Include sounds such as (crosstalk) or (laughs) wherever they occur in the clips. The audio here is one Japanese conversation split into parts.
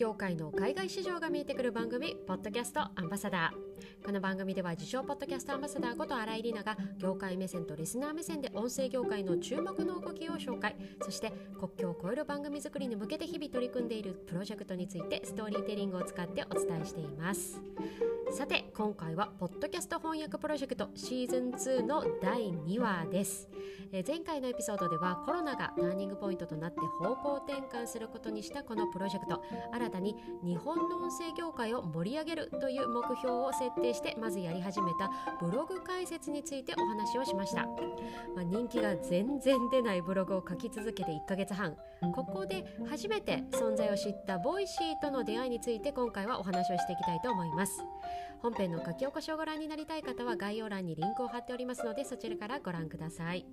業界の海外市場が見えてくる番組ポッドキャストアンバサダー。この番組では自称ポッドキャストアンバサダーこと新井里奈が業界目線とリスナー目線で音声業界の注目の動きを紹介。そして国境を越える番組作りに向けて日々取り組んでいるプロジェクトについてストーリーテリングを使ってお伝えしています。さて今回はポッドキャスト翻訳プロジェクトシーズン2の第2話です。え前回のエピソードではコロナがターニングポイントとなって方向転換することにしたこのプロジェクト。新たに日本の音声業界を盛り上げるという目標を設定してまずやり始めたブログ開設についてお話をしました、まあ、人気が全然出ないブログを書き続けて1ヶ月半。ここで初めて存在を知った Voicy との出会いについて今回はお話をしていきたいと思います。本編の書き起こしをご覧になりたい方は概要欄にリンクを貼っておりますのでそちらからご覧ください。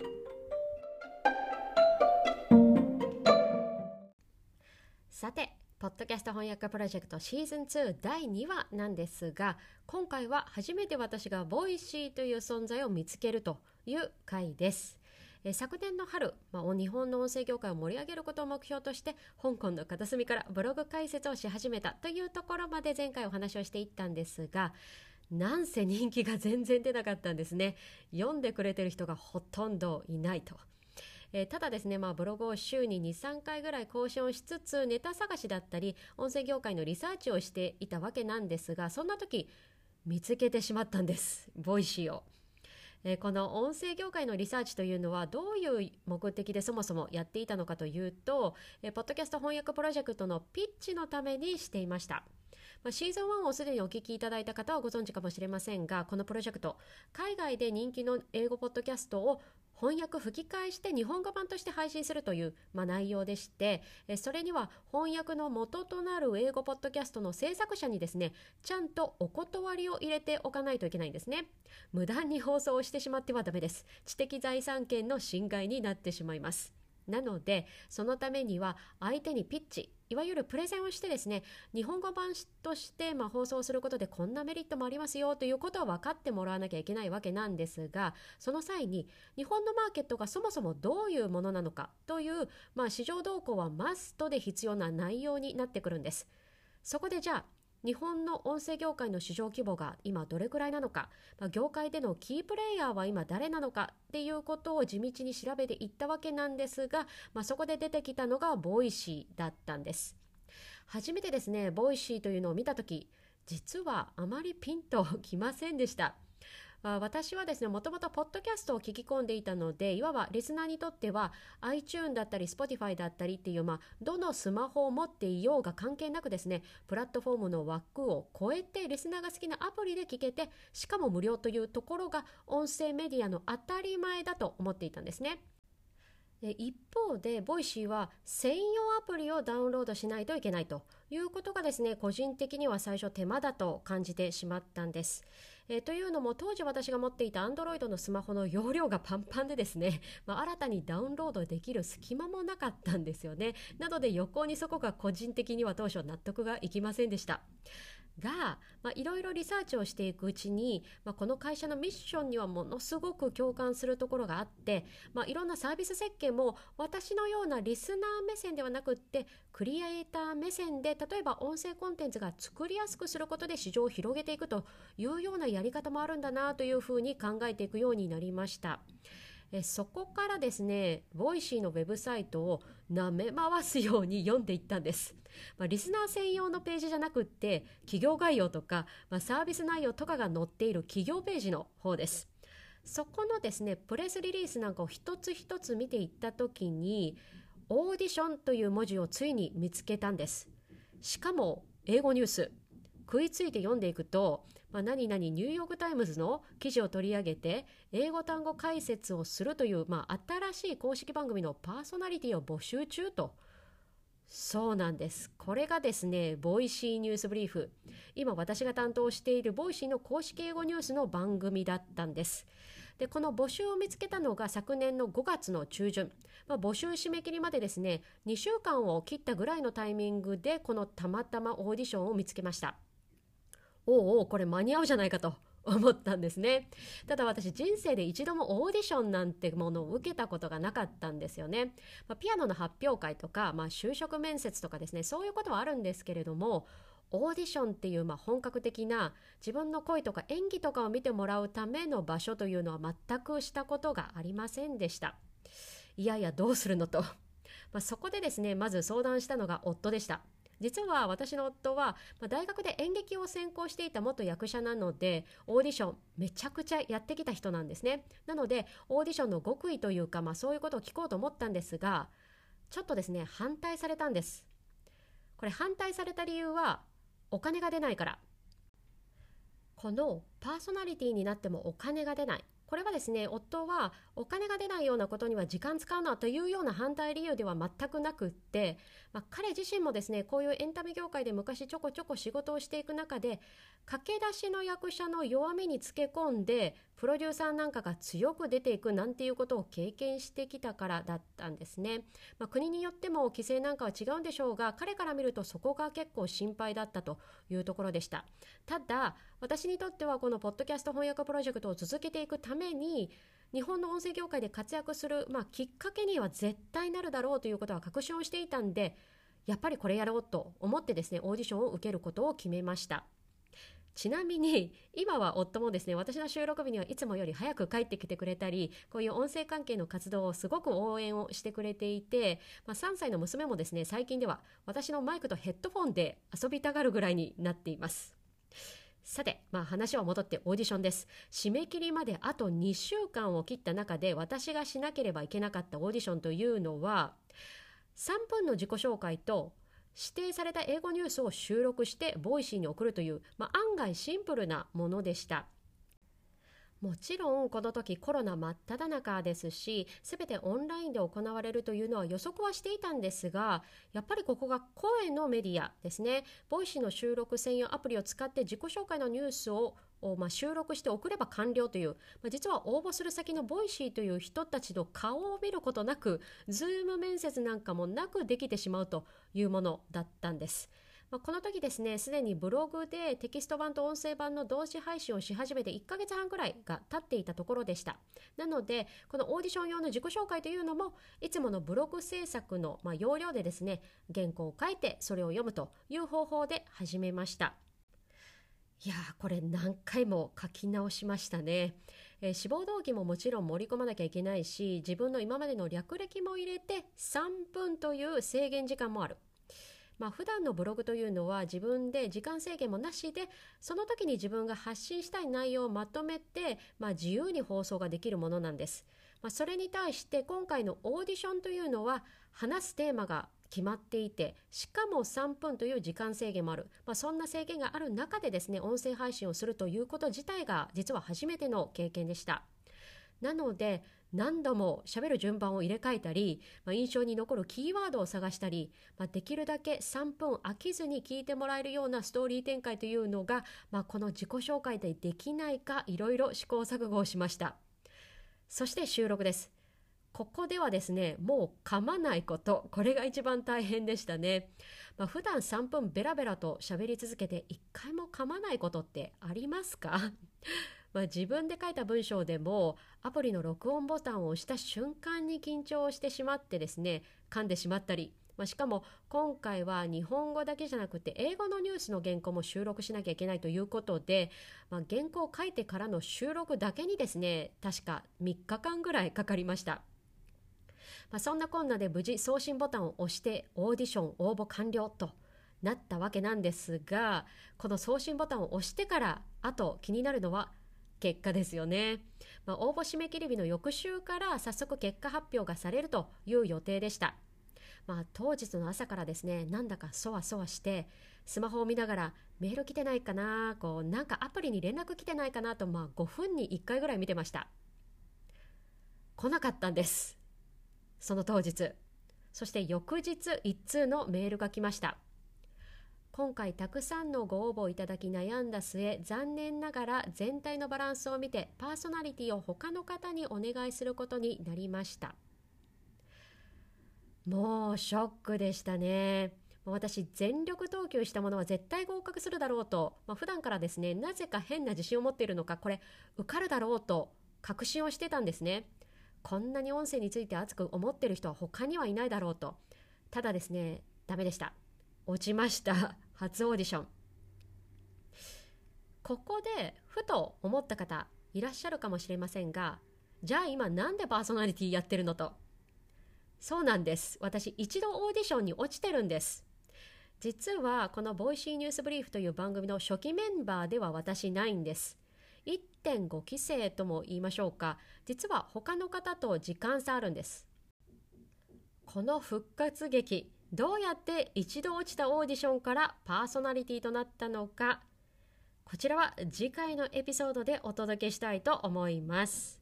さてポッドキャスト翻訳プロジェクトシーズン2第2話なんですが今回は初めて私が Voicy という存在を見つけるという回です。え昨年の春、まあ、日本の音声業界を盛り上げることを目標として香港の片隅からブログ開設をし始めたというところまで前回お話をしていったんですがなんせ人気が全然出なかったんですね読んでくれてる人がほとんどいないとえー、ただですね、まあ、ブログを週に2、3回ぐらい更新をしつつ、ネタ探しだったり、音声業界のリサーチをしていたわけなんですが、そんな時、見つけてしまったんです。 Voicy を。えー、この音声業界のリサーチというのはどういう目的でそもそもやっていたのかというと、えー、ポッドキャスト翻訳プロジェクトのピッチのためにしていました。まあ、シーズン1をすでにお聞きいただいた方はご存知かもしれませんが、このプロジェクト、海外で人気の英語ポッドキャストを翻訳吹き替えして日本語版として配信するという、まあ、内容でしてそれには翻訳の元となる英語ポッドキャストの制作者にですねちゃんとお断りを入れておかないといけないんですね。無断に放送をしてしまってはダメです。知的財産権の侵害になってしまいます。なのでそのためには相手にピッチいわゆるプレゼンをしてですね日本語版としてま放送することでこんなメリットもありますよということは分かってもらわなきゃいけないわけなんですがその際に日本のマーケットがそもそもどういうものなのかという、まあ、市場動向はマストで必要な内容になってくるんです。そこでじゃあ日本の音声業界の市場規模が今どれくらいなのか、まあ、業界でのキープレイヤーは今誰なのかっていうことを地道に調べていったわけなんですが、まあ、そこで出てきたのが Voicy だったんです。初めてですね、 Voicy というのを見た時、実はあまりピンときませんでした。私はですね、もともとポッドキャストを聞き込んでいたので、いわばリスナーにとっては iTune だったり Spotify だったりっていう、まあ、どのスマホを持っていようが関係なくですね、プラットフォームの枠を超えてリスナーが好きなアプリで聞けて、しかも無料というところが音声メディアの当たり前だと思っていたんですね。で一方で、 Voicy は専用アプリをダウンロードしないといけないということがですね、個人的には最初手間だと感じてしまったんです。えー、というのも当時私が持っていた Android のスマホの容量がパンパンでですね、(laughs) まあ、新たにダウンロードできる隙間もなかったんですよね。なので余計にそこが個人的には当初納得がいきませんでした。が、いろいろリサーチをしていくうちに、まあ、この会社のミッションにはものすごく共感するところがあって、まあ、いろんなサービス設計も私のようなリスナー目線ではなくってクリエイター目線で例えば音声コンテンツが作りやすくすることで市場を広げていくというようなやり方もあるんだなというふうに考えていくようになりました。えそこからですね、 Voicy のウェブサイトを舐め回すように読んでいったんです。まあ、リスナー専用のページじゃなくって、企業概要とか、まあ、サービス内容とかが載っている企業ページの方です。そこのですね、プレスリリースなんかを一つ一つ見ていったときに、オーディションという文字をついに見つけたんです。しかも、英語ニュース。食いついて読んでいくと、まあ、何々ニューヨーク・タイムズの記事を取り上げて英語単語解説をするという、まあ、新しい公式番組のパーソナリティを募集中とそうなんです。これがですね、 Voicy News Brief。今私が担当している Voicy の公式英語ニュースの番組だったんです。で、この募集を見つけたのが昨年の5月の中旬。まあ、募集締め切りまでですね、2週間を切ったぐらいのタイミングで、このたまたまオーディションを見つけました。おうおう、これ間に合うじゃないかと (laughs) 思ったんですね。ただ私人生で一度もオーディションなんてものを受けたことがなかったんですよね、まあ、ピアノの発表会とか、まあ、就職面接とかですねそういうことはあるんですけれどもオーディションっていうまあ本格的な自分の声とか演技とかを見てもらうための場所というのは全くしたことがありませんでした。いやいやどうするのと。まあ、そこでですねまず相談したのが夫でした。実は私の夫は、まあ、大学で演劇を専攻していた元役者なのでオーディションめちゃくちゃやってきた人なんですね。なのでオーディションの極意というか、まあ、そういうことを聞こうと思ったんですがちょっとですね反対されたんです。これ反対された理由はお金が出ないから。このパーソナリティになってもお金が出ない。これはですね夫はお金が出ないようなことには時間使うなというような反対理由では全くなくって、まあ、彼自身もですねこういうエンタメ業界で昔ちょこちょこ仕事をしていく中で駆け出しの役者の弱みにつけ込んでプロデューサーなんかが強く出ていくなんていうことを経験してきたからだったんですね、まあ、国によっても規制なんかは違うんでしょうが彼から見るとそこが結構心配だったというところでした。ただ私にとってはこのポッドキャスト翻訳プロジェクトを続けていくために日本の音声業界で活躍する、まあ、きっかけには絶対なるだろうということは確信をしていたんでやっぱりこれやろうと思ってですねオーディションを受けることを決めました。ちなみに今は夫もですね私の収録日にはいつもより早く帰ってきてくれたりこういう音声関係の活動をすごく応援をしてくれていて、まあ、3歳の娘もですね最近では私のマイクとヘッドフォンで遊びたがるぐらいになっていますさて、まあ、話は戻ってオーディションです。締め切りまであと2週間を切った中で私がしなければいけなかったオーディションというのは3分の自己紹介と指定された英語ニュースを収録して Voicy に送るという、まあ、案外シンプルなものでした。もちろんこの時コロナ真っ只中ですし全てオンラインで行われるというのは予測はしていたんですがやっぱりここが声のメディアですね Voicy の収録専用アプリを使って自己紹介のニュースをまあ、収録して送れば完了という、まあ、実は応募する先の Voicy という人たちの顔を見ることなく Zoom 面接なんかもなくできてしまうというものだったんです。まあ、この時ですね、すでにブログでテキスト版と音声版の同時配信をし始めて1ヶ月半くらいが経っていたところでした。なので、このオーディション用の自己紹介というのも、いつものブログ制作の、ま要領でですね、原稿を書いてそれを読むという方法で始めました。いやー、これ何回も書き直しましたね。えー、志望動機ももちろん盛り込まなきゃいけないし、自分の今までの略歴も入れて3分という制限時間もある。まあ、普段のブログというのは自分で時間制限もなしでその時に自分が発信したい内容をまとめて、まあ、自由に放送ができるものなんです。まあ、それに対して今回のオーディションというのは話すテーマが決まっていてしかも3分という時間制限もある、まあ、そんな制限がある中でですね音声配信をするということ自体が実は初めての経験でしたなので何度も喋る順番を入れ替えたり、まあ、印象に残るキーワードを探したり、まあ、できるだけ3分飽きずに聞いてもらえるようなストーリー展開というのが、まあ、この自己紹介でできないかいろいろ試行錯誤をしました。そして収録です。ここではですねもう噛まないことこれが一番大変でしたね、まあ、普段3分ベラベラと喋り続けて1回も噛まないことってありますか？まあ、自分で書いた文章でもアプリの録音ボタンを押した瞬間に緊張してしまってですね噛んでしまったり、まあ、しかも今回は日本語だけじゃなくて英語のニュースの原稿も収録しなきゃいけないということで、まあ、原稿を書いてからの収録だけにですね確か3日間ぐらいかかりました。まあ、そんなこんなで無事送信ボタンを押してオーディション応募完了となったわけなんですがこの送信ボタンを押してからあと気になるのは結果ですよね、まあ、応募締め切り日の翌週から早速結果発表がされるという予定でした、まあ、当日の朝からですねなんだかそわそわしてスマホを見ながらメール来てないかなこうなんかアプリに連絡来てないかなと、まあ、5分に1回ぐらい見てました。来なかったんです。その当日。そして翌日1通のメールが来ました。今回たくさんのご応募いただき悩んだ末残念ながら全体のバランスを見てパーソナリティを他の方にお願いすることになりました。もうショックでしたね。私全力投球したものは絶対合格するだろうと、まあ、普段からですねなぜか変な自信を持っているのかこれ受かるだろうと確信をしてたんですね。こんなに音声について熱く思ってる人は他にはいないだろうと。ただですねダメでした。落ちました。初オーディション。ここでふと思った方いらっしゃるかもしれませんがじゃあ今なんでパーソナリティやってるのと。そうなんです。私一度オーディションに落ちてるんです。実はこの Voicy News Brief という番組の初期メンバーでは私ないんです。1.5期生とも言いましょうか。実は他の方と時間差あるんです。この復活劇どうやって一度落ちたオーディションからパーソナリティとなったのか。こちらは次回のエピソードでお届けしたいと思います。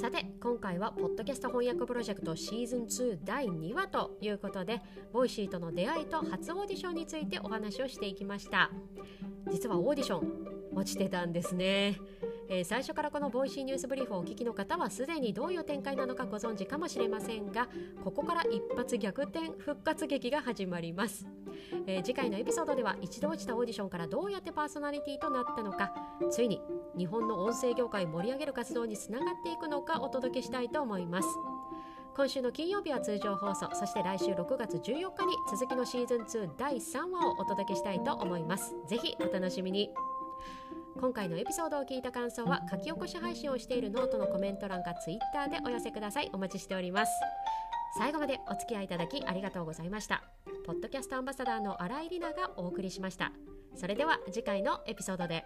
さて今回はポッドキャスト翻訳プロジェクトシーズン2第2話ということで Voicy との出会いと初オーディションについてお話をしていきました。実はオーディション落ちてたんですね。えー、最初からこの Voicy News Brief をお聞きの方はすでにどういう展開なのかご存知かもしれませんがここから一発逆転復活劇が始まります、えー、次回のエピソードでは一度落ちたオーディションからどうやってパーソナリティとなったのかついに日本の音声業界を盛り上げる活動につながっていくのかお届けしたいと思います。今週の金曜日は通常放送そして来週6月14日に続きのシーズン2第3話をお届けしたいと思います。ぜひお楽しみに。今回のエピソードを聞いた感想は書き起こし配信をしているノートのコメント欄か Twitter でお寄せください。お待ちしております。最後までお付き合いいただきありがとうございました。ポッドキャストアンバサダーの新井里奈がお送りしました。それでは次回のエピソードで。